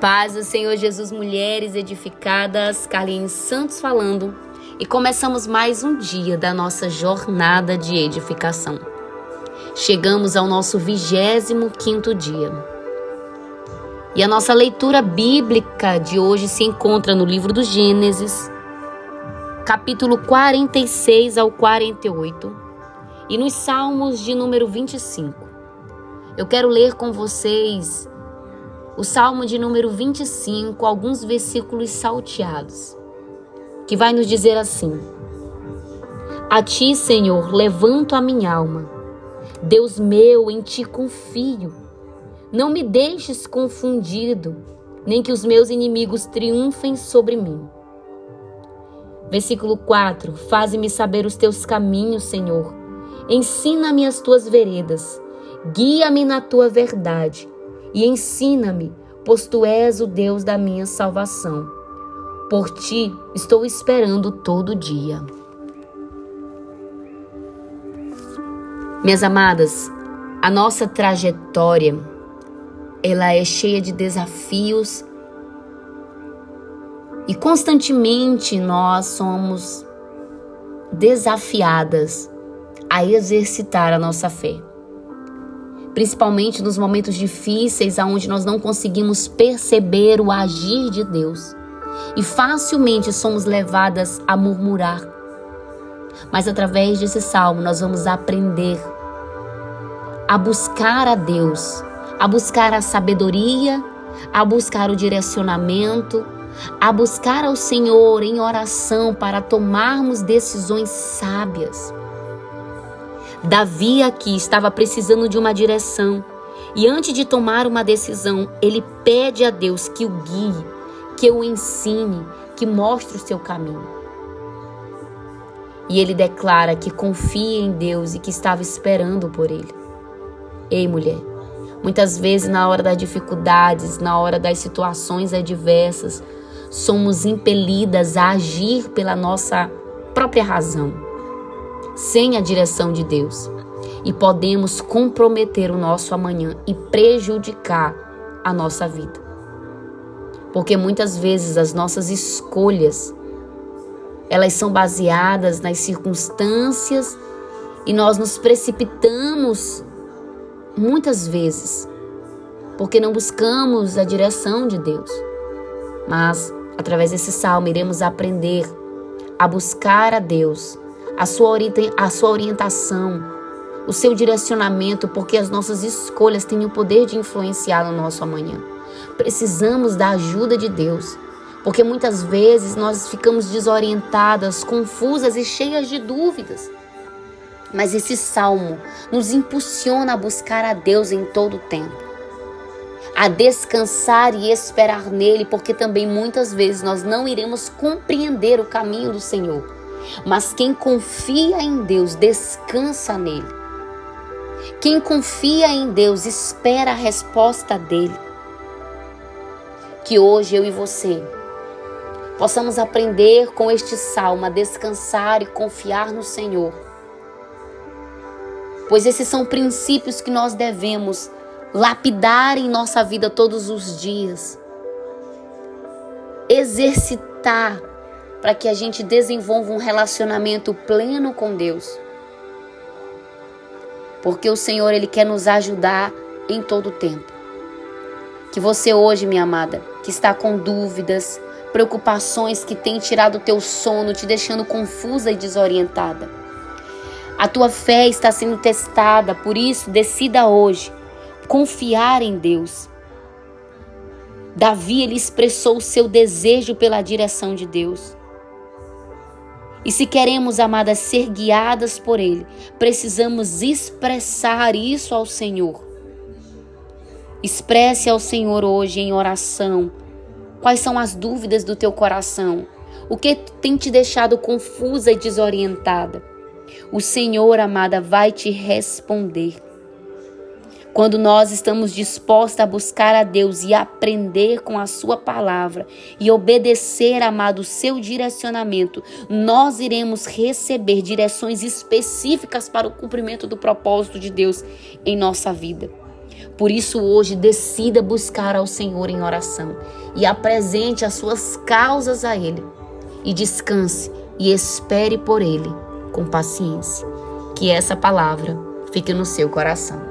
Paz do Senhor Jesus, mulheres edificadas, Carlinhos Santos falando, e começamos mais um dia da nossa jornada de edificação. Chegamos ao nosso 25 quinto dia. E a nossa leitura bíblica de hoje se encontra no livro do Gênesis, capítulo 46 ao 48, e nos Salmos de número 25. Eu quero ler com vocês o Salmo de número 25, alguns versículos salteados, que vai nos dizer assim: A ti, Senhor, levanto a minha alma. Deus meu, em ti confio. Não me deixes confundido, nem que os meus inimigos triunfem sobre mim. Versículo 4: Faze-me saber os teus caminhos, Senhor. Ensina-me as tuas veredas. Guia-me na tua verdade e ensina-me, pois tu és o Deus da minha salvação. Por ti estou esperando todo dia. Minhas amadas, a nossa trajetória ela é cheia de desafios e constantemente nós somos desafiadas a exercitar a nossa fé principalmente nos momentos difíceis aonde nós não conseguimos perceber o agir de Deus e facilmente somos levadas a murmurar. Mas através desse salmo nós vamos aprender a buscar a Deus, a buscar a sabedoria, a buscar o direcionamento, a buscar ao Senhor em oração para tomarmos decisões sábias. Davi aqui estava precisando de uma direção. E antes de tomar uma decisão, ele pede a Deus que o guie, que o ensine, que mostre o seu caminho. E ele declara que confia em Deus e que estava esperando por ele. Ei, mulher, muitas vezes na hora das dificuldades, na hora das situações adversas, somos impelidas a agir pela nossa própria razão sem a direção de Deus e podemos comprometer o nosso amanhã e prejudicar a nossa vida. Porque muitas vezes as nossas escolhas elas são baseadas nas circunstâncias e nós nos precipitamos muitas vezes porque não buscamos a direção de Deus. Mas através desse salmo iremos aprender a buscar a Deus a sua, a sua orientação, o seu direcionamento, porque as nossas escolhas têm o poder de influenciar no nosso amanhã. Precisamos da ajuda de Deus, porque muitas vezes nós ficamos desorientadas, confusas e cheias de dúvidas. Mas esse salmo nos impulsiona a buscar a Deus em todo o tempo a descansar e esperar nele, porque também muitas vezes nós não iremos compreender o caminho do Senhor. Mas quem confia em Deus descansa nele. Quem confia em Deus espera a resposta dele. Que hoje eu e você possamos aprender com este salmo a descansar e confiar no Senhor. Pois esses são princípios que nós devemos lapidar em nossa vida todos os dias. Exercitar para que a gente desenvolva um relacionamento pleno com Deus. Porque o Senhor ele quer nos ajudar em todo o tempo. Que você hoje, minha amada, que está com dúvidas, preocupações que tem tirado o teu sono, te deixando confusa e desorientada. A tua fé está sendo testada, por isso decida hoje confiar em Deus. Davi ele expressou o seu desejo pela direção de Deus. E se queremos, amadas, ser guiadas por Ele, precisamos expressar isso ao Senhor. Expresse ao Senhor hoje em oração quais são as dúvidas do teu coração, o que tem te deixado confusa e desorientada. O Senhor, amada, vai te responder. Quando nós estamos dispostos a buscar a Deus e aprender com a Sua palavra e obedecer, amado, o seu direcionamento, nós iremos receber direções específicas para o cumprimento do propósito de Deus em nossa vida. Por isso, hoje, decida buscar ao Senhor em oração e apresente as suas causas a Ele. E descanse e espere por Ele com paciência. Que essa palavra fique no seu coração.